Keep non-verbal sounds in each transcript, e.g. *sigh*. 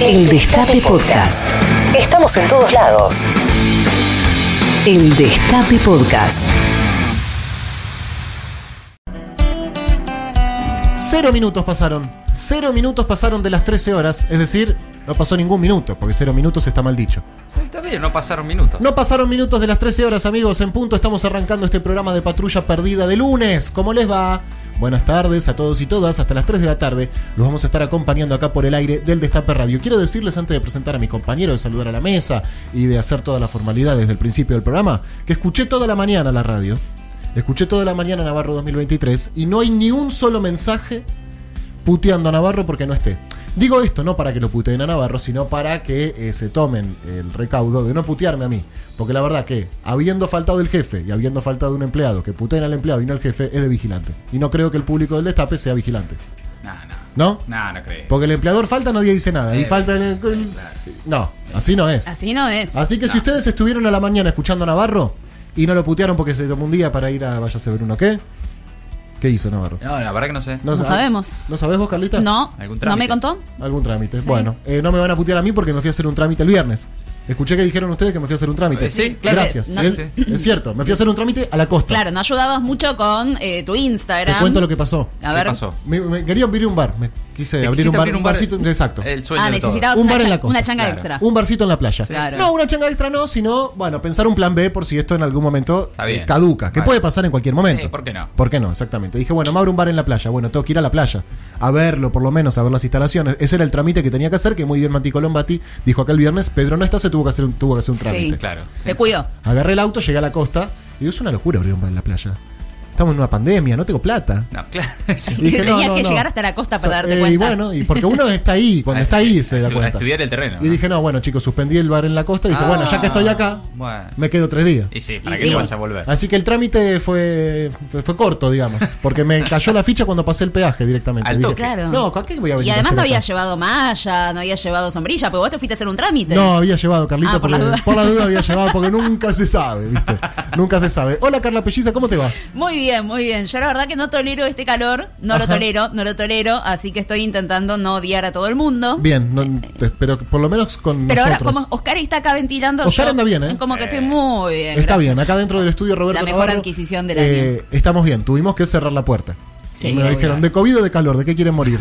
El Destape Podcast. Estamos en todos lados. El Destape Podcast. Cero minutos pasaron. Cero minutos pasaron de las 13 horas. Es decir, no pasó ningún minuto, porque cero minutos está mal dicho. Está bien, no pasaron minutos. No pasaron minutos de las 13 horas, amigos. En punto estamos arrancando este programa de patrulla perdida de lunes. ¿Cómo les va? Buenas tardes a todos y todas. Hasta las 3 de la tarde los vamos a estar acompañando acá por el aire del Destape Radio. Quiero decirles antes de presentar a mi compañero, de saludar a la mesa y de hacer toda la formalidad desde el principio del programa, que escuché toda la mañana la radio. Escuché toda la mañana Navarro 2023 y no hay ni un solo mensaje puteando a Navarro porque no esté. Digo esto no para que lo puteen a Navarro, sino para que eh, se tomen el recaudo de no putearme a mí. Porque la verdad que, habiendo faltado el jefe y habiendo faltado un empleado que puteen al empleado y no al jefe, es de vigilante. Y no creo que el público del destape sea vigilante. No, no. ¿No? No, no creo. Porque el empleador falta, nadie dice nada. Y falta el- sí, el- claro. No, así no es. Así no es. Así que si ustedes estuvieron a la mañana escuchando a Navarro y no lo putearon porque se tomó un día para ir a Vaya a ver uno, ¿qué? ¿Qué hizo Navarro? No, la verdad que no sé. No sa- sabemos. ¿No sabés vos, Carlita? No, ¿Algún ¿no trámite? me contó? Algún trámite. Bueno, eh, no me van a putear a mí porque me fui a hacer un trámite el viernes. Escuché que dijeron ustedes que me fui a hacer un trámite. Eh, sí, claro. Gracias. No- es, sí. es cierto, me fui a hacer un trámite a la costa. Claro, no ayudabas mucho con eh, tu Te Instagram. cuento lo que pasó. A ¿Qué ver. pasó? Me, me- quería abrir un bar. Me quise ¿Te abrir un bar. abrir Un barcito. exacto. El sueño Ah, de necesitabas Un una, bar en la costa, una changa claro. extra. Un barcito en la playa. Claro. No, una changa extra no, sino, bueno, pensar un plan B por si esto en algún momento eh, caduca. Que Vale. puede pasar en cualquier momento. Sí, ¿por qué no? ¿Por qué no? Exactamente. Dije, bueno, me abro un bar en la playa. Bueno, tengo que ir a la playa. A verlo, por lo menos, a ver las instalaciones. Ese era el trámite que tenía que hacer, que muy bien Mati Colombati dijo acá el viernes. Pedro no está, se tuvo que hacer un, tuvo que hacer un trámite. Sí. Claro. Te cuido. Agarré el auto, llegué a la costa. Y digo, es una locura abrir un bar en la playa. Estamos en una pandemia, no tengo plata. No, claro. *laughs* sí. Y dije, no, Tenías no, que no. llegar hasta la costa para So- darte eh, cuenta. Y bueno, y porque uno está ahí, *laughs* cuando está ahí se da A cuenta. estudiar el terreno. Y dije, no, bueno, chicos, suspendí el bar en la costa y dije, Ah, bueno, ya que estoy acá, Bueno. me quedo tres días. Y sí, para Y que sí. no vas a volver. Así que el trámite fue, fue, fue corto, digamos, porque me cayó la ficha cuando pasé el peaje directamente. Dije. Claro. No, ¿a qué voy a venir Y a además no acá? había llevado malla, no había llevado sombrilla, pero vos te fuiste a hacer un trámite. No, había llevado, Carlita, Ah, por porque la duda. por la duda había llevado, porque nunca se sabe, ¿viste? *laughs* nunca se sabe. Hola, Carla Pelliza, ¿cómo te va? Muy bien, muy bien. Yo la verdad que no tolero este calor, no lo tolero, no lo tolero, así que estoy intentando no odiar a todo el mundo. Bien, no, pero por lo menos con Pero ahora, como Oscar está acá ventilando, Oscar yo anda bien, ¿eh? Como que estoy muy bien. Está gracias. bien, acá dentro del estudio Roberto La mejor Navarro, adquisición del eh, Estamos bien, tuvimos que cerrar la puerta. Sí, me dijeron, ¿de COVID o de calor? ¿De qué quieren morir?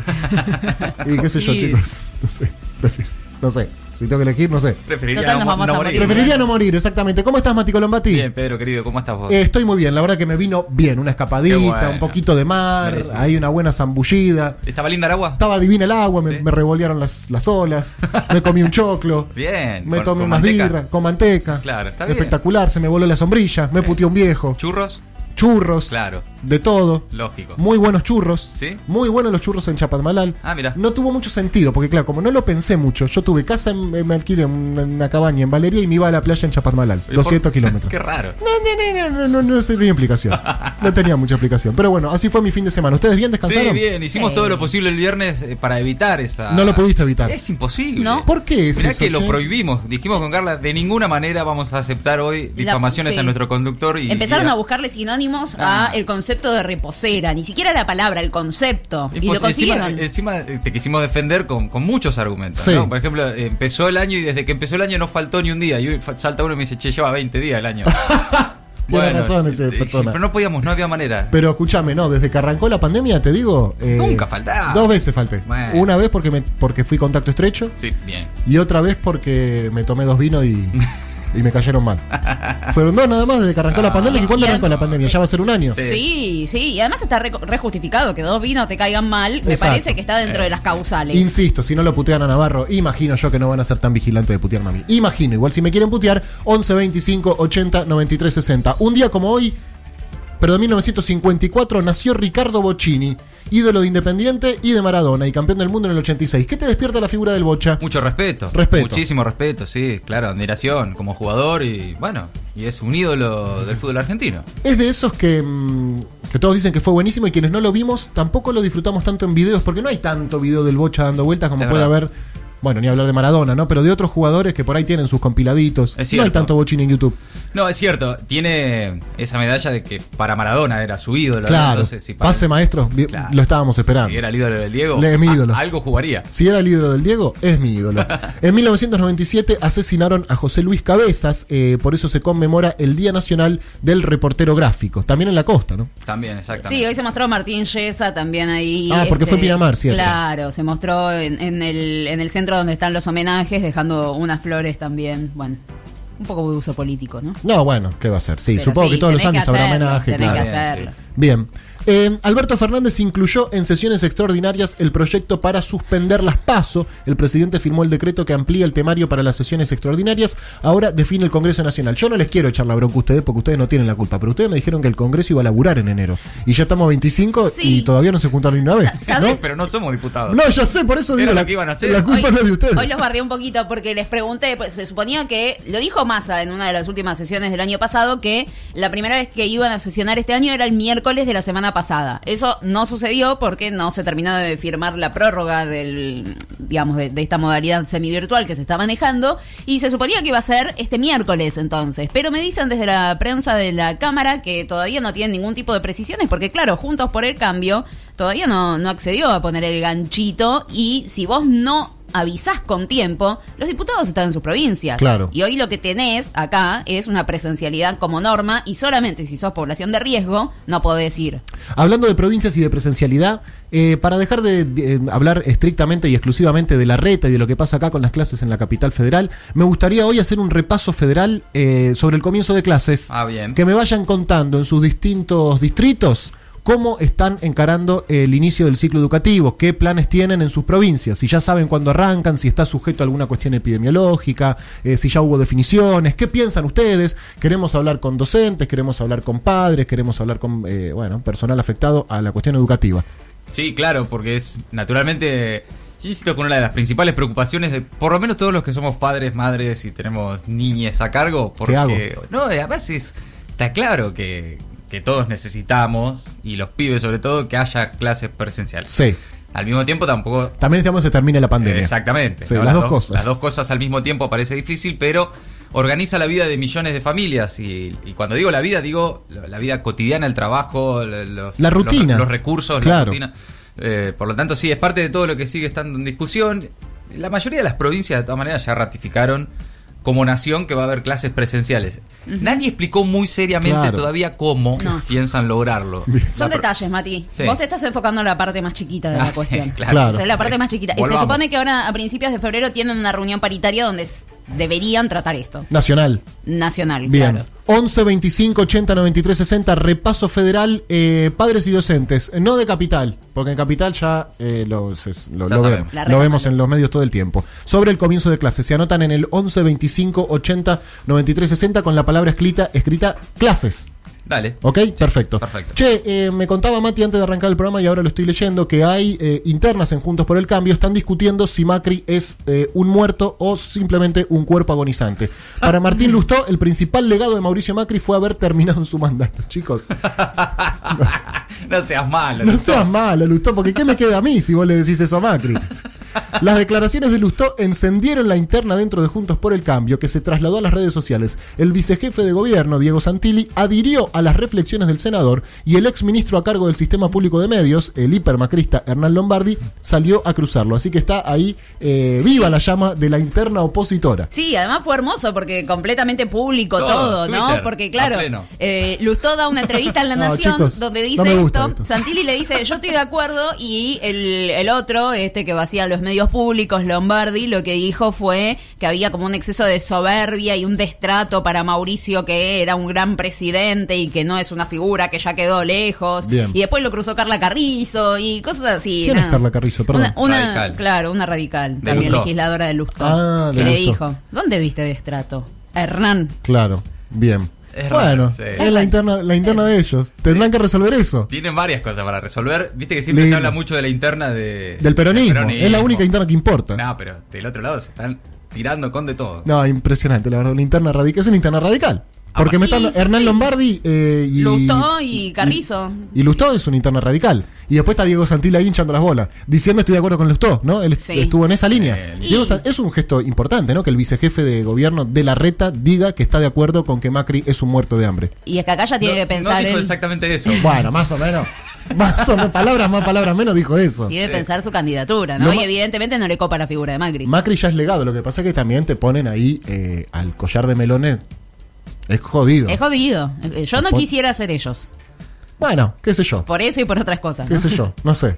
*laughs* y qué sé yo, chicos. No sé, prefiero- no sé. Si tengo que elegir, no sé. Preferiría Total, nos no, vamos no a morir. Preferiría no morir, exactamente. ¿Cómo estás, Mati Colombati? Bien, Pedro, querido, ¿cómo estás vos? Eh, estoy muy bien, la verdad que me vino bien, una escapadita, bueno. un poquito de mar, Merecido. hay una buena zambullida. ¿Estaba linda el agua? Estaba divina el agua, me, Sí. me revolearon las, las olas, *laughs* me comí un choclo, Bien. me con- tomé con unas manteca. birras con manteca. Claro, está bien. Espectacular, se me voló la sombrilla, me Sí. puteó un viejo, ¿Churros? churros, Claro. De todo. Lógico. Muy buenos churros. ¿Sí? Muy buenos los churros en Chapadmalal. Ah, mira. No tuvo mucho sentido, porque claro, como no lo pensé mucho, yo tuve casa, en, me alquilé una, una cabaña en Valeria y me iba a la playa en Chapadmalal. ¿Y por- 200 *laughs* kilómetros. Qué raro. No, no, no, no, no, no, no tenía explicación. No tenía mucha explicación. Pero bueno, así fue mi fin de semana. ¿Ustedes bien descansaron? Sí, bien. Hicimos Sí. todo lo posible el viernes eh, para evitar esa. No lo pudiste evitar. Es imposible. No. ¿Por qué es Mirá eso, que lo che? prohibimos. Dijimos con Carla, de ninguna manera vamos a aceptar hoy La- difamaciones sí. a nuestro conductor. Y, Empezaron y a buscarle sinónimos Ah. a el concepto de reposera, ni siquiera la palabra, el concepto. Y, Y lo pues, encima, consiguieron. encima, eh, te quisimos defender con, con muchos argumentos. Sí. ¿no? Por ejemplo, eh, empezó el año y desde que empezó el año no faltó ni un día. Y salta uno y me dice, che, lleva 20 días el año. *laughs* Tiene razón ese eh, sí, persona. pero no podíamos, no había manera. Pero escúchame, no, desde que arrancó la pandemia, te digo. eh, Nunca faltaba. Dos veces falté. Bueno. Una vez porque, me, porque fui contacto estrecho Sí, bien. y otra vez porque me tomé dos vinos y, *laughs* y me cayeron mal. *laughs* Fueron dos nada más desde que arrancó la pandemia. ¿Y cuándo y arrancó la pandemia? Ya va a ser un año. Sí. Sí, sí, y además está re, re justificado que dos vinos te caigan mal. Me Exacto. parece que está dentro de las causales. Insisto, si no lo putean a Navarro, imagino yo que no van a ser tan vigilantes de putearme a mí. Imagino, igual si me quieren putear, 11 25 80 93 60. Un día como hoy, pero de 1954, nació Ricardo Bocchini, ídolo de Independiente y de Maradona y campeón del mundo en el 86. ¿Qué te despierta la figura del Bocha? Mucho respeto. Respeto. Muchísimo respeto, sí, claro, admiración como jugador y bueno, y es un ídolo del fútbol argentino. Es de esos que, mm, que todos dicen que fue buenísimo y quienes no lo vimos tampoco lo disfrutamos tanto en videos porque no hay tanto video del Bocha dando vueltas como Es puede verdad. haber Bueno, ni hablar de Maradona, ¿no? Pero de otros jugadores que por ahí tienen sus compiladitos. Es no hay cierto. tanto bochín en YouTube. No, es cierto, tiene esa medalla de que para Maradona era su ídolo. ¿no? Claro. Entonces, si para- Pase maestro, vi- Claro. lo estábamos esperando. Si era el ídolo del Diego, Le- es mi a- ídolo. algo jugaría. Si era el ídolo del Diego, es mi ídolo. *laughs* En 1997 asesinaron a José Luis Cabezas, eh, por eso se conmemora el Día Nacional del Reportero Gráfico. También en la costa, ¿no? También, exactamente. Sí, hoy se mostró Martín Yesa también ahí. Ah, porque fue en Pinamar, ¿cierto? Claro, se mostró en, en el, en el centro donde están los homenajes, dejando unas flores también. Bueno, un poco de uso político, ¿no? No, bueno, ¿qué va a ser? Sí, Pero supongo sí, que todos los años habrá hacerlo, homenaje. tenés claro. que hacerlo. Bien. Eh, Alberto Fernández incluyó en sesiones extraordinarias el proyecto para suspender las PASO. El presidente firmó el decreto que amplía el temario para las sesiones extraordinarias. Ahora define el Congreso Nacional. Yo no les quiero echar la bronca a ustedes porque ustedes no tienen la culpa, pero ustedes me dijeron que el Congreso iba a laburar en enero. Y ya estamos 25 Sí. y todavía no se juntaron ni una vez. Sa- ¿sabes? No, pero no somos diputados. No, ya sé, por eso digo lo la, que iban a hacer. la culpa Hoy- no es de ustedes. Hoy los bardeé un poquito porque les pregunté, pues se suponía que, lo dijo Massa en una de las últimas sesiones del año pasado, que la primera vez que iban a sesionar este año era el miércoles de la semana pasada. Eso no sucedió porque no se terminó de firmar la prórroga del, digamos, de, de esta modalidad semivirtual que se está manejando y se suponía que iba a ser este miércoles entonces. Pero me dicen desde la prensa de la Cámara que todavía no tienen ningún tipo de precisiones porque claro, Juntos por el Cambio todavía no, no accedió a poner el ganchito y si vos no avisás con tiempo, los diputados están en sus provincias. Claro. Y hoy lo que tenés acá es una presencialidad como norma y solamente si sos población de riesgo no podés ir. Hablando de provincias y de presencialidad, eh, para dejar de, de, eh, hablar estrictamente y exclusivamente de la reta y de lo que pasa acá con las clases en la capital federal, me gustaría hoy hacer un repaso federal eh, sobre el comienzo de clases. Ah, bien. Que me vayan contando en sus distintos distritos cómo están encarando el inicio del ciclo educativo, qué planes tienen en sus provincias, si ya saben cuándo arrancan, si está sujeto a alguna cuestión epidemiológica, eh, si ya hubo definiciones, qué piensan ustedes. Queremos hablar con docentes, queremos hablar con padres, queremos hablar con eh, bueno personal afectado a la cuestión educativa. Sí, claro, porque es naturalmente. Yo insisto con una de las principales preocupaciones de por lo menos todos los que somos padres, madres y tenemos niñes a cargo. Porque, hago? No, además es, está claro que, que todos necesitamos, y los pibes sobre todo, que haya clases presenciales. Sí. Al mismo tiempo tampoco También necesitamos que se termine la pandemia. Exactamente. Sí, ¿no? las dos cosas. Las dos cosas al mismo tiempo parece difícil, pero organiza la vida de millones de familias. Y, y cuando digo la vida, digo la, vida cotidiana, el trabajo, lo- los, La rutina. los, los recursos, Claro. la rutina. Eh, por lo tanto, sí, es parte de todo lo que sigue estando en discusión. La mayoría de las provincias, de todas maneras, ya ratificaron como nación que va a haber clases presenciales. Nadie explicó muy seriamente Claro. todavía cómo No. piensan lograrlo. Son La detalles, Mati. Sí. Vos te estás enfocando en la parte más chiquita de *laughs* Ah, la sí, cuestión. claro. La parte Sí. más chiquita. Y se Volvamos. supone que ahora a principios de febrero tienen una reunión paritaria donde deberían tratar esto. Nacional. Nacional, Bien. claro. 11 25 80 93 60, repaso federal, eh, padres y docentes, no de capital, porque en capital ya eh, lo, se- lo- lo vemos, lo vemos en los medios todo el tiempo. Sobre el comienzo de clases, se anotan en el 11 25 80 93 60 con la palabra escrita, escrita clases. Dale. ¿Ok? perfecto. perfecto. Che, eh, me contaba Mati antes de arrancar el programa y ahora lo estoy leyendo que hay eh, internas en Juntos por el Cambio, están discutiendo si Macri es eh, un muerto o simplemente un cuerpo agonizante. *laughs* Para Martín Lustó, el principal legado de Mauricio Macri fue haber terminado en su mandato, chicos. *laughs* no seas malo. No Lustó. seas malo, Lustó, porque ¿qué me queda a mí si vos le decís eso a Macri? *laughs* Las declaraciones de Lustó encendieron la interna dentro de Juntos por el Cambio, que se trasladó a las redes sociales. El vicejefe de gobierno, Diego Santilli, adhirió a las reflexiones del senador y el exministro a cargo del sistema público de medios, el hipermacrista Hernán Lombardi, salió a cruzarlo. Así que está ahí eh, viva la llama de la interna opositora. Sí, además fue hermoso porque completamente público Todo, todo, ¿no? Twitter, Porque claro, eh, Lustó da una entrevista en La *laughs* No, Nación chicos, donde dice esto, esto. Santilli le dice, yo estoy de acuerdo y el, el otro, este que vacía los medios públicos, Lombardi, lo que dijo fue que había como un exceso de soberbia y un destrato para Mauricio que era un gran presidente y que no es una figura que ya quedó lejos. Bien. Y después lo cruzó Carla Carrizo y cosas así. ¿Quién es. Carla Carrizo? Perdón. Una, una- Radical. claro, una radical, De también Lustó. legisladora de Lustó. Ah, de que le Lustó. dijo, ¿dónde viste destrato? Hernán. Claro, bien. Es bueno, sí. es la interna, la interna de ellos. Tendrán que resolver eso. Tienen varias cosas para resolver. Viste que siempre se habla mucho de la interna de, Del peronismo. del Es la única interna que importa. No, pero del otro lado se están tirando con de todo. No, impresionante, la verdad. Una interna radical. Es una interna radical. Porque me Sí, están Hernán sí. Lombardi eh, y. Lustó y Carrizo. Y Lustó es un interno radical. Y después está Diego Santila hinchando las bolas, diciendo estoy de acuerdo con Lustó, ¿no? Él Sí. estuvo en esa línea. Eh, Diego y- San- es un gesto importante, ¿no? Que el vicejefe de gobierno de la reta diga que está de acuerdo con que Macri es un muerto de hambre. Y es que acá ya tiene no, que pensar no dijo él- exactamente eso. *laughs* Bueno, más o menos. *laughs* Más o menos, palabras más, palabras menos, dijo eso. Tiene que Sí. pensar su candidatura, ¿no? Lo y evidentemente no le copa la figura de Macri. Macri ya es legado, lo que pasa es que también te ponen ahí eh, al collar de melones. Es jodido. es jodido. Eh, Yo no quisiera ser ellos. Bueno, qué sé yo. Por eso y por otras cosas. qué sé yo, no sé.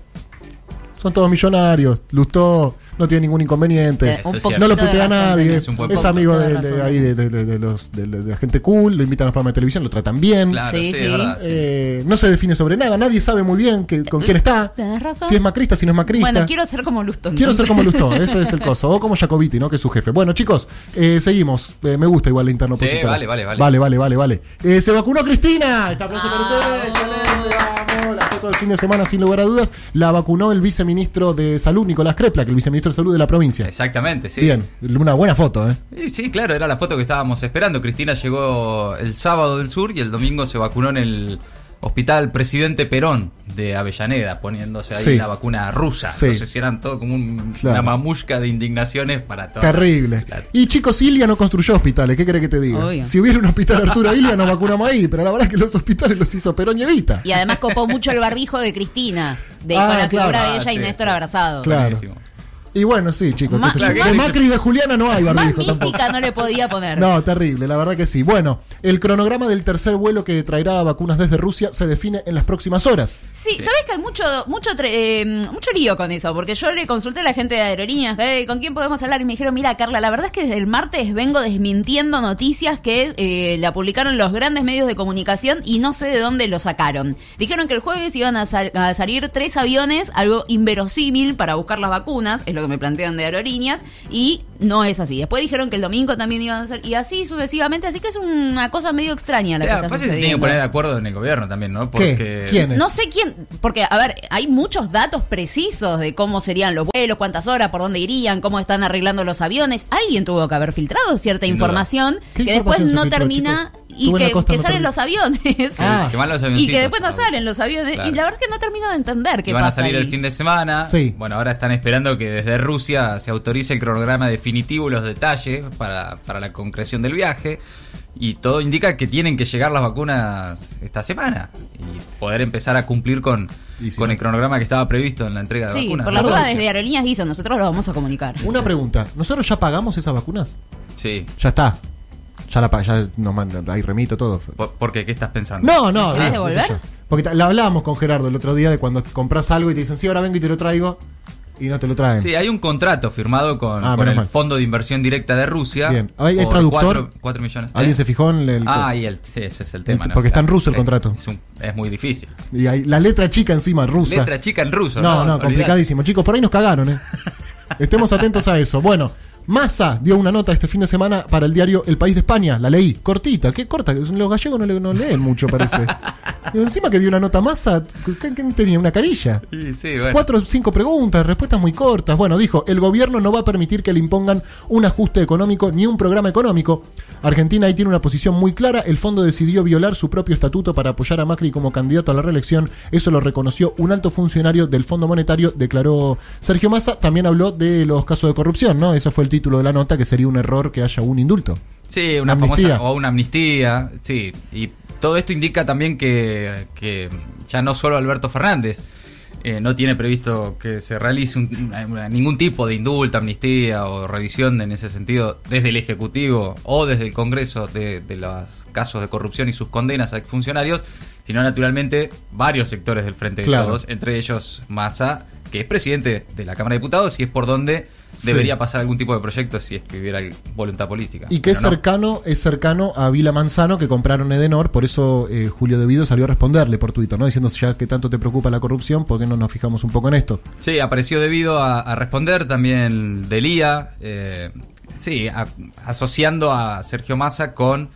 Son todos millonarios. Lustó no tiene ningún inconveniente. Eh, un. No lo putea nadie. Es, amigo de de, de- ahí de, de- de- de los, de, de la gente cool. Lo invitan a los programas de televisión, lo tratan bien. Claro, Sí, sí, sí. verdad. Eh, no se define sobre nada. Nadie sabe muy bien que- con quién está. Razón. Si es macrista, si no es macrista. Bueno, quiero ser como Lustón. Quiero ser como Lustó, ese es el coso. O como Jacobiti, ¿no? Que es su jefe. Bueno, chicos, eh, seguimos. Eh, me gusta igual la interno Sí, opositora. vale, vale, vale. Vale, vale, vale, vale. Eh, se vacunó Cristina. Está aplauso para ustedes. Excelente, vamos. La foto del fin de semana, sin lugar a dudas. La vacunó el viceministro de Salud, Nicolás Crepla, que el viceministro de Salud de la provincia. Exactamente, sí. Bien, una buena foto, ¿eh? Y sí, claro, era la foto que estábamos esperando. Cristina llegó el sábado del sur y el domingo se vacunó en el hospital Presidente Perón de Avellaneda, poniéndose ahí Sí. la vacuna rusa. Sí. Entonces eran todo como un- Claro. una mamushka de indignaciones para todos. Terrible. Y chicos, Ilia no construyó hospitales, ¿qué crees que te diga? Obvio. Si hubiera un hospital Arturo Ilia, nos vacunamos ahí, pero la verdad es que los hospitales los hizo Perón y Evita. Y además copó mucho el barbijo de Cristina. De, Ah, con la claro. figura de Ah, ella y sí, Néstor sí. abrazados. Claro. Buenísimo. Y bueno, sí, chicos. Más- claro, de Macri y de Juliana no hay Más barbijo tampoco. no le podía poner. No, terrible, la verdad que sí. Bueno, el cronograma del tercer vuelo que traerá vacunas desde Rusia se define en las próximas horas. Sí, sabes que hay mucho mucho tre- eh, mucho lío con eso, porque yo le consulté a la gente de aerolíneas, "Hey, ¿con quién podemos hablar? Y me dijeron, mira, Carla, la verdad es que desde el martes vengo desmintiendo noticias que eh, la publicaron los grandes medios de comunicación y no sé de dónde lo sacaron. Dijeron que el jueves iban a, sal- a salir tres aviones, algo inverosímil para buscar las vacunas, es lo que me plantean de aerolíneas, y no es así. Después dijeron que el domingo también iban a ser, y así sucesivamente, así que es una cosa medio extraña O la sea, que está que se tiene que sucediendo. poner de acuerdo en el gobierno también, ¿no? ¿Quién es? No sé quién, porque, a ver, hay muchos datos precisos de cómo serían los vuelos, cuántas horas, por dónde irían, cómo están arreglando los aviones. Alguien tuvo que haber filtrado cierta Sin información ¿Qué que después información no filtró, termina chicos? Y que, costa, que no salen los aviones. Ah. que van los y que después no salen los aviones. Claro. Y la verdad es que no termino de entender qué que van a salir ahí. el fin de semana. Sí. Bueno, ahora están esperando que desde Rusia se autorice el cronograma definitivo y los detalles para, para la concreción del viaje. Y todo indica que tienen que llegar las vacunas esta semana y poder empezar a cumplir con, sí. con el cronograma que estaba previsto en la entrega de Sí, vacunas. por la duda desde Aerolíneas dicen, nosotros lo vamos a comunicar. Una pregunta, ¿nosotros ya pagamos esas vacunas? Sí. Ya está. Ya la pa- ya nos mandan, ahí remito todo. ¿Por, por qué? ¿Qué estás pensando? No, no, ¿Querés eh, devolver? Porque la hablábamos con Gerardo el otro día de cuando compras algo y te dicen, sí, ahora vengo y te lo traigo, y no te lo traen. Sí, hay un contrato firmado con, Ah, con el mal. Fondo de Inversión Directa de Rusia. Bien. ¿Hay- traductor? cuatro- cuatro millones. ¿Alguien ¿Eh? se fijó en el... Ah, y el, sí, ese es el tema. El- ¿no? porque está en ruso el contrato. Es, un- es muy difícil. Y hay la letra chica encima, rusa. Letra chica en ruso. No, no, Olvidate. complicadísimo. Chicos, por ahí nos cagaron, ¿eh? *laughs* Estemos atentos a eso. Bueno, Massa dio una nota este fin de semana para el diario El País de España. La leí. Cortita, qué corta. Los gallegos no, no leen mucho, parece. *laughs* Y encima que dio una nota Massa, ¿qué, qué tenía? ¿Una carilla? Sí, sí, bueno. Cuatro o cinco preguntas, respuestas muy cortas. Bueno, dijo, el gobierno no va a permitir que le impongan un ajuste económico ni un programa económico. Argentina ahí tiene una posición muy clara. El fondo decidió violar su propio estatuto para apoyar a Macri como candidato a la reelección. Eso lo reconoció un alto funcionario del Fondo Monetario, declaró Sergio Massa. También habló de los casos de corrupción, ¿no? Ese fue el título de la nota, que sería un error que haya un indulto. Sí, una Amnistía. famosa o una amnistía, sí. Y todo esto indica también que, que ya no solo Alberto Fernández eh, no tiene previsto que se realice un- ningún tipo de indulto, amnistía o revisión en ese sentido desde el Ejecutivo o desde el Congreso de, de los casos de corrupción y sus condenas a exfuncionarios, sino naturalmente varios sectores del Frente Claro. de Todos, entre ellos Massa, que es presidente de la Cámara de Diputados y es por donde debería pasar algún tipo de proyecto si es que hubiera voluntad política. Y que es no. cercano, es cercano a Vila Manzano que compraron Edenor, por eso eh, Julio Devido salió a responderle por Twitter, ¿no? Diciendo ya que tanto te preocupa la corrupción, ¿por qué no nos fijamos un poco en esto? Sí, apareció debido a, a responder también Delía, eh, sí, a- asociando a Sergio Massa con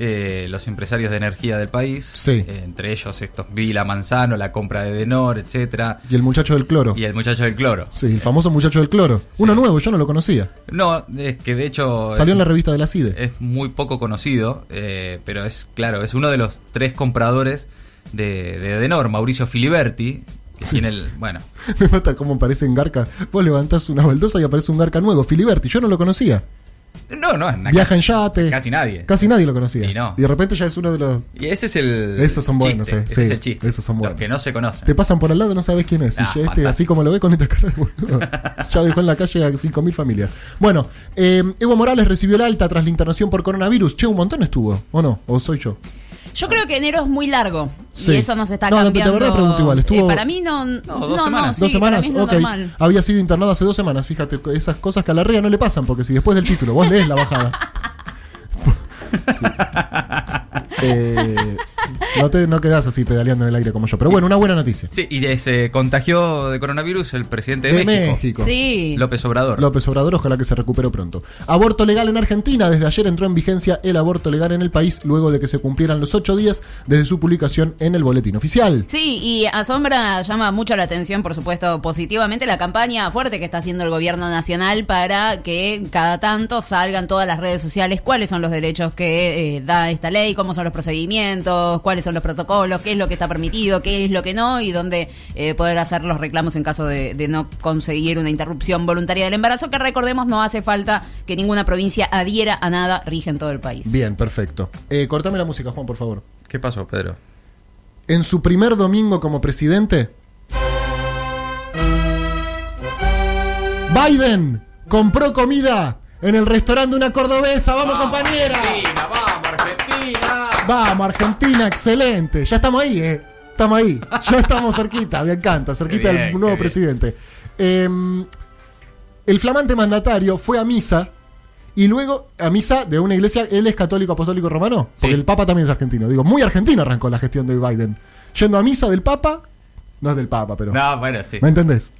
eh, los empresarios de energía del país. Sí. Eh, entre ellos estos Vila Manzano, la compra de Denor, etcétera. Y el muchacho del cloro. Y el muchacho del cloro. Sí, el famoso muchacho del cloro. Uno nuevo, yo no lo conocía. No, es que de hecho Salió es, en la revista de la CIDE. es muy poco conocido, eh, pero es claro, es uno de los tres compradores de, de Denor, Mauricio Filiberti. Tiene el, bueno, *laughs* Me mata cómo aparece en Garca. Vos levantás una baldosa y aparece un Garca nuevo. Filiberti, yo no lo conocía. No, no, na- Viaja en yate. Casi nadie. Casi nadie lo conocía. Y no. de repente ya es uno de los. Y ese es el. Esos son buenos, eh, Ese sí, es el chiste. esos son buenos. Los que no se conocen. Te pasan por al lado, no sabes quién es. Y Ah, ya este, así como lo ve con esta cara de boludo, *laughs* ya dejó en la calle a 5.000 familias. Bueno, eh, Evo Morales recibió el alta tras la internación por coronavirus. Che, un montón estuvo, ¿o no? ¿O soy yo? Yo creo que enero es muy largo Sí. y eso nos está No, no, de cambiando. verdad pregunto igual, estuvo- Eh, para mí no. dos semanas. sí, ¿Dos semanas? Para mí no ok. normal. Había sido internado hace dos semanas. Fíjate, esas cosas que a la REA no le pasan, porque si después del título vos lees la bajada. *laughs* *laughs* Sí. Eh, no te no quedás así pedaleando en el aire como yo. Pero bueno, una buena noticia. Sí, y se contagió de coronavirus el presidente de, De México, México. Sí. López Obrador. López Obrador, ojalá que se recupere pronto. Aborto legal en Argentina. Desde ayer entró en vigencia el aborto legal en el país luego de que se cumplieran los ocho días desde su publicación en el boletín oficial. Sí, y asombra, llama mucho la atención, por supuesto, positivamente la campaña fuerte que está haciendo el gobierno nacional para que cada tanto salgan todas las redes sociales cuáles son los derechos que eh, da esta ley, cómo son los procedimientos, cuáles son los protocolos, qué es lo que está permitido, qué es lo que no, y dónde eh, poder hacer los reclamos en caso de, de no conseguir una interrupción voluntaria del embarazo, que recordemos no hace falta que ninguna provincia adhiera a nada, rige en todo el país. Bien, perfecto. Eh, cortame la música, Juan, por favor. ¿Qué pasó, Pedro? En su primer domingo como presidente, Biden compró comida en el restaurante de una cordobesa. ¡Vamos, compañera! ¡Vamos, Argentina! Vamos, Argentina, excelente. Ya estamos ahí, ¿eh? Estamos ahí. Ya estamos cerquita, me encanta, cerquita bien, del nuevo presidente. Eh, el flamante mandatario fue a misa y luego a misa de una iglesia, él es católico apostólico romano, porque Sí. el Papa también es argentino. Digo, muy argentino arrancó la gestión de Biden. Yendo a misa del Papa, no es del Papa, pero... No, bueno, sí. ¿Me entendés?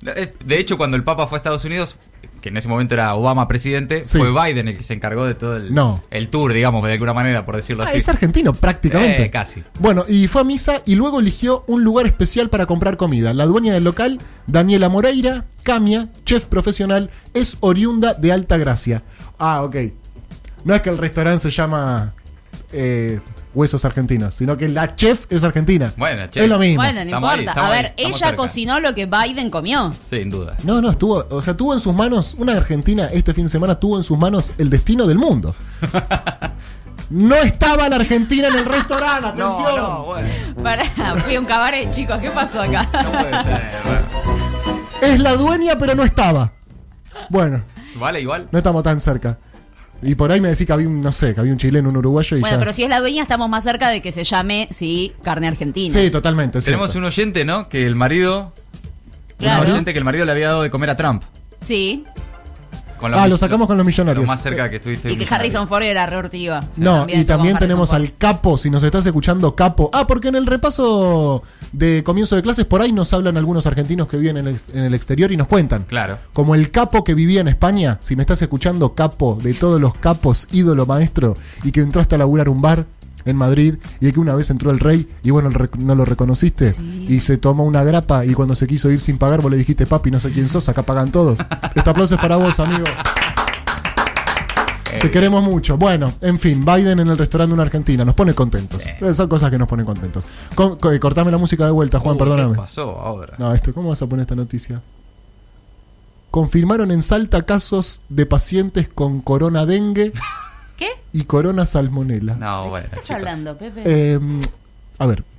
De hecho, cuando el Papa fue a Estados Unidos, que en ese momento era Obama presidente, Sí. fue Biden el que se encargó de todo el, No. el tour, digamos, de alguna manera, por decirlo Ah, así. es argentino prácticamente. Eh, casi. Bueno, y fue a misa y luego eligió un lugar especial para comprar comida. La dueña del local, Daniela Moreira, Camia, chef profesional, es oriunda de Alta Gracia. Ah, ok. No es que el restaurante se llama eh, Huesos Argentinos, sino que la chef es argentina. Bueno, chef. Es lo mismo. Bueno, no Estamos ahí, importa. estamos a ver, ella cerca. cocinó lo que Biden comió. Sin duda. No, no, estuvo, o sea, tuvo en sus manos, una argentina este fin de semana tuvo en sus manos el destino del mundo. *laughs* No estaba la Argentina en el restaurante, *laughs* atención. bueno. Pará, fui a un cabaret, chicos, ¿qué pasó acá? No puede ser. Es la dueña, pero no estaba. Bueno, Vale, igual. no estamos tan cerca. Y por ahí me decís que había un, no sé, que había un chileno, un uruguayo y Bueno, ya. pero si es la dueña, estamos más cerca de que se llame, sí, carne argentina. Sí, totalmente. Tenemos cierto. un oyente, ¿no? Que el marido. Claro. Un oyente que el marido le había dado de comer a Trump. Sí, Con Ah, lo sacamos con los millonarios. Lo más cerca que estuviste. y que Harrison Ford era reortiva. No, y también tenemos al capo, si nos estás escuchando, capo. Ah, porque en el repaso de comienzo de clases por ahí nos hablan algunos argentinos que viven en el, en el exterior y nos cuentan. Claro. Como el capo que vivía en España, si me estás escuchando, capo de todos los capos, ídolo maestro, y que entraste a laburar un bar en Madrid y que una vez entró el rey y bueno, no lo reconociste y se tomó una grapa y cuando se quiso ir sin pagar vos le dijiste, papi, no sé quién sos, acá pagan todos. Este aplauso es para vos, amigo. Te queremos mucho. Bueno, en fin, Biden en el restaurante de una Argentina. Nos pone contentos. Eh, Son cosas que nos ponen contentos. Con- co- eh, cortame la música de vuelta, Juan, perdóname. ¿Qué pasó ahora? No, esto, ¿cómo vas a poner esta noticia? Confirmaron en Salta casos de pacientes con corona dengue *laughs* ¿Qué? y corona salmonela. No, ¿De bueno. qué estás chicos. hablando, Pepe? Eh, a ver, *laughs*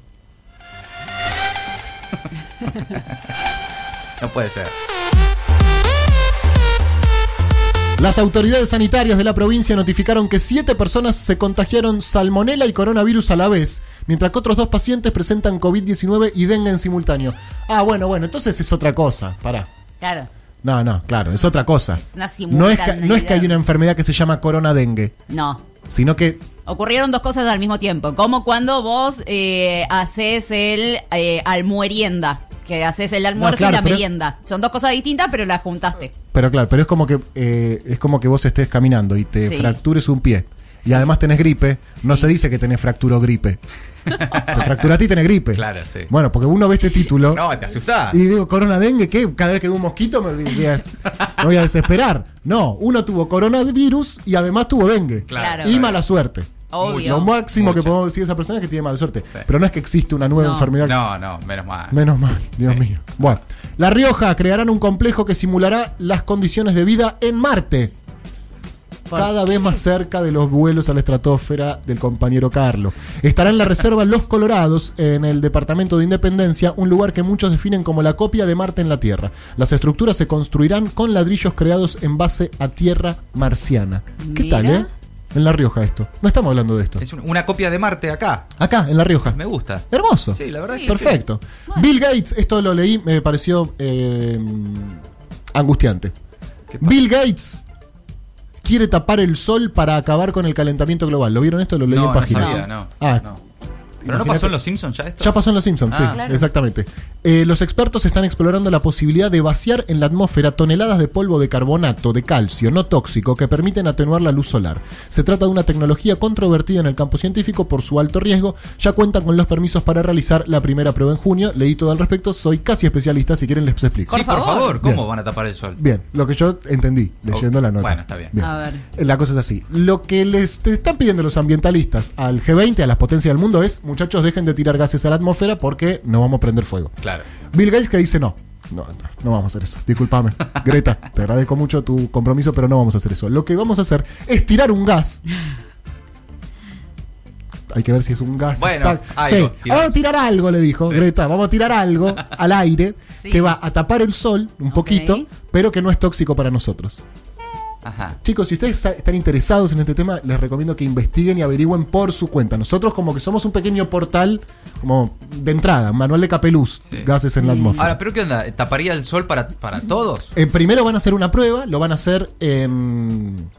No puede ser. las autoridades sanitarias de la provincia notificaron que siete personas se contagiaron salmonela y coronavirus a la vez, mientras que otros dos pacientes presentan COVID-19 y dengue en simultáneo. Ah, bueno, bueno, entonces es otra cosa. Pará. Claro. No, no, claro, es otra cosa. Es una No es, que, no es que hay una enfermedad que se llama corona dengue, No. sino que Ocurrieron dos cosas al mismo tiempo. Como cuando vos eh, haces el eh, almuerienda. Que haces el almuerzo claro, y la merienda. Son dos cosas distintas, pero las juntaste. Pero claro, pero es como que eh, es como que vos estés caminando y te Sí. fractures un pie y además tenés gripe, no se dice que tenés fractura o gripe. Te fracturaste y tenés gripe. Claro, sí. Bueno, porque uno ve este título No, te asustás. y digo, corona dengue, ¿qué? Cada vez que veo un mosquito me voy a, me voy a desesperar. No, uno tuvo coronavirus y además tuvo dengue. Claro. Y mala suerte. Obvio. Lo máximo que podemos decir de esa persona es que tiene mala suerte. Pero no es que existe una nueva No. enfermedad. No, no, menos mal. Menos mal, Dios Sí. mío. Bueno, La Rioja crearán un complejo que simulará las condiciones de vida en Marte. Cada vez más cerca de los vuelos a la estratosfera del compañero Carlos. Estará en la reserva Los Colorados, en el departamento de Independencia, un lugar que muchos definen como la copia de Marte en la Tierra. Las estructuras se construirán con ladrillos creados en base a tierra marciana. ¿Qué Mira. tal, eh? En La Rioja esto. No estamos hablando de esto. Es un- una copia de Marte acá. Acá, en La Rioja. Me gusta. Hermoso. Sí, la verdad Sí. que sí. Perfecto. Bill Gates, esto lo leí, me pareció eh, angustiante. Bill Gates quiere tapar el sol para acabar con el calentamiento global. ¿Lo vieron esto? Lo leí No, en no página. sabía, no. Ah, no. Pero no pasó en Los Simpsons ya esto. Ya pasó en Los Simpsons, Ah. sí, Claro. exactamente. Eh, los expertos están explorando la posibilidad de vaciar en la atmósfera toneladas de polvo de carbonato de calcio no tóxico que permiten atenuar la luz solar. Se trata de una tecnología controvertida en el campo científico por su alto riesgo. Ya cuentan con los permisos para realizar la primera prueba en junio. Leí todo al respecto, soy casi especialista, si quieren les explico. Sí, por Por favor. ¿Cómo Bien. van a tapar el sol? Bien, lo que yo entendí leyendo Oh, la nota. bueno, está bien. A ver. La cosa es así. Lo que les te están pidiendo los ambientalistas al G20, a las potencias del mundo, es, muchachos, dejen de tirar gases a la atmósfera porque no vamos a prender fuego. Claro. Bill Gates que dice no. No, no, no vamos a hacer eso. Discúlpame. Greta, *laughs* te agradezco mucho tu compromiso, pero no vamos a hacer eso. Lo que vamos a hacer es tirar un gas. Hay que ver si es un gas. Bueno, exacto. algo, Sí. tirar. Vamos a tirar algo, le dijo Greta. Vamos a tirar algo *laughs* al aire Sí. que va a tapar el sol un poquito, pero que no es tóxico para nosotros. Ajá. Chicos, si ustedes están interesados en este tema, les recomiendo que investiguen y averigüen por su cuenta. Nosotros como que somos un pequeño portal como de entrada, manual de Capeluz, Sí. gases en la atmósfera. Ahora, ¿pero qué onda? ¿Taparía el sol para, para todos? Eh, primero van a hacer una prueba, lo van a hacer en,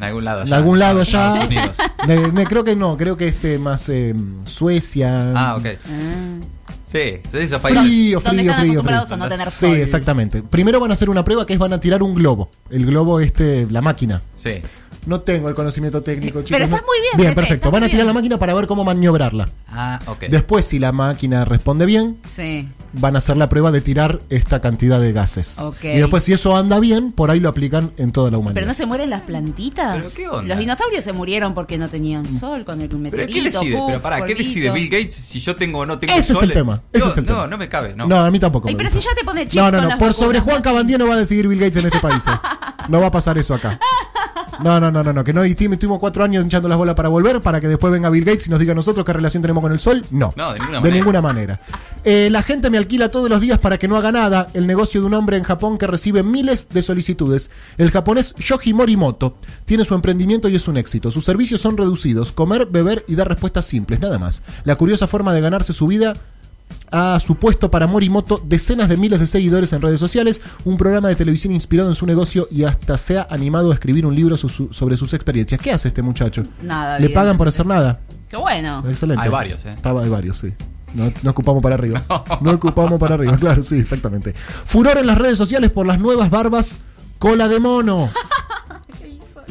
En algún lado en allá. algún lado. Unidos. *laughs* Ne- ne- creo que no, creo que es eh, más eh, Suecia. Ah, ok. Ah. Sí, entonces esos países. Frío, frío, están frío, frío. a no tener Sí, sol. exactamente. Primero van a hacer una prueba que es van a tirar un globo. El globo este, la máquina. Sí. No tengo el conocimiento técnico, chicos. Pero estás No- muy bien, Bien, Pepe, perfecto. Van a tirar la máquina para ver cómo maniobrarla. Ah, ok. Después, si la máquina responde bien, Sí. van a hacer la prueba de tirar esta cantidad de gases. Ok. Y después, si eso anda bien, por ahí lo aplican en toda la humanidad. Pero no se mueren las plantitas. ¿Pero qué onda? Los dinosaurios se murieron porque no tenían sol con el ¿Pero meteorito. qué decide? ¿Pero para qué decide Bill Gates si yo tengo o no tengo Ese es sol? el tema, ese no, es el no, tema. no me cabe, no. No, a mí tampoco. Ay, me pero gusta. si ya te pone No, no, no. Por sobre Juan Cabandier no va a decidir Bill Gates en este país. eh. No va a pasar eso acá. *laughs* No, no, no, no, no. Que no y estuvimos cuatro años hinchando las bolas para volver, para que después venga Bill Gates y nos diga a nosotros qué relación tenemos con el sol. No. No, de ninguna De manera. ninguna manera. Eh, la gente me alquila todos los días para que no haga nada. El negocio de un hombre en Japón que recibe miles de solicitudes. El japonés Yoji Morimoto tiene su emprendimiento y es un éxito. Sus servicios son reducidos: comer, beber y dar respuestas simples, nada más. La curiosa forma de ganarse su vida ha supuesto para Morimoto decenas de miles de seguidores en redes sociales, un programa de televisión inspirado en su negocio y hasta se ha animado a escribir un libro su- su- sobre sus experiencias. ¿Qué hace este muchacho? Nada, ¿Le pagan por hacer nada? Qué bueno. Excelente. Hay varios, ¿eh? Estaba, hay varios, sí. No, no ocupamos para arriba. *laughs* No ocupamos para arriba, claro, sí, exactamente. Furor en las redes sociales por las nuevas barbas cola de mono. *laughs*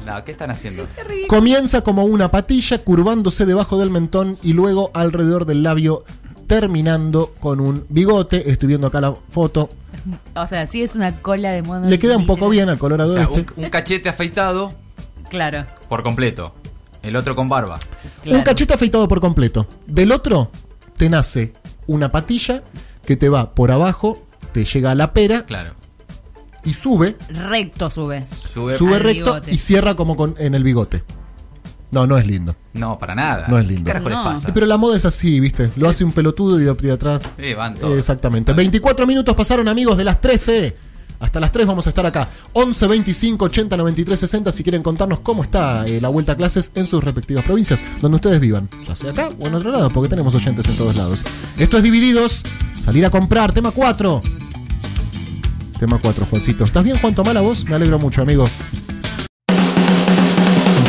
No, ¿qué están haciendo? Comienza como una patilla curvándose debajo del mentón y luego alrededor del labio terminando con un bigote. Estoy viendo acá la foto. O sea, sí es una cola de mono. Le queda un poco bien al colorado O sea, este. un, un cachete afeitado Claro. por completo. El otro con barba. claro. Un cachete afeitado por completo. Del otro te nace una patilla que te va por abajo, te llega a la pera Claro. y sube Recto sube. Sube. sube recto bigote. y cierra como con, en el bigote. No, no es lindo. No, para nada. No es lindo. ¿Qué carajo No. les pasa? Sí, pero la moda es así, ¿viste? Lo hace un pelotudo y de, de atrás. Sí, van todos. Exactamente. 24 minutos pasaron, amigos, de las 13. Hasta las 3 vamos a estar acá. 11 25 80 93 60 si quieren contarnos cómo está eh, la vuelta a clases en sus respectivas provincias, donde ustedes vivan. Ya sea acá o en otro lado, porque tenemos oyentes en todos lados. Esto es Divididos. Salir a comprar. Tema 4. Tema 4, Juancito. ¿Estás bien, Juan? Tomá la voz. Me alegro mucho, amigo.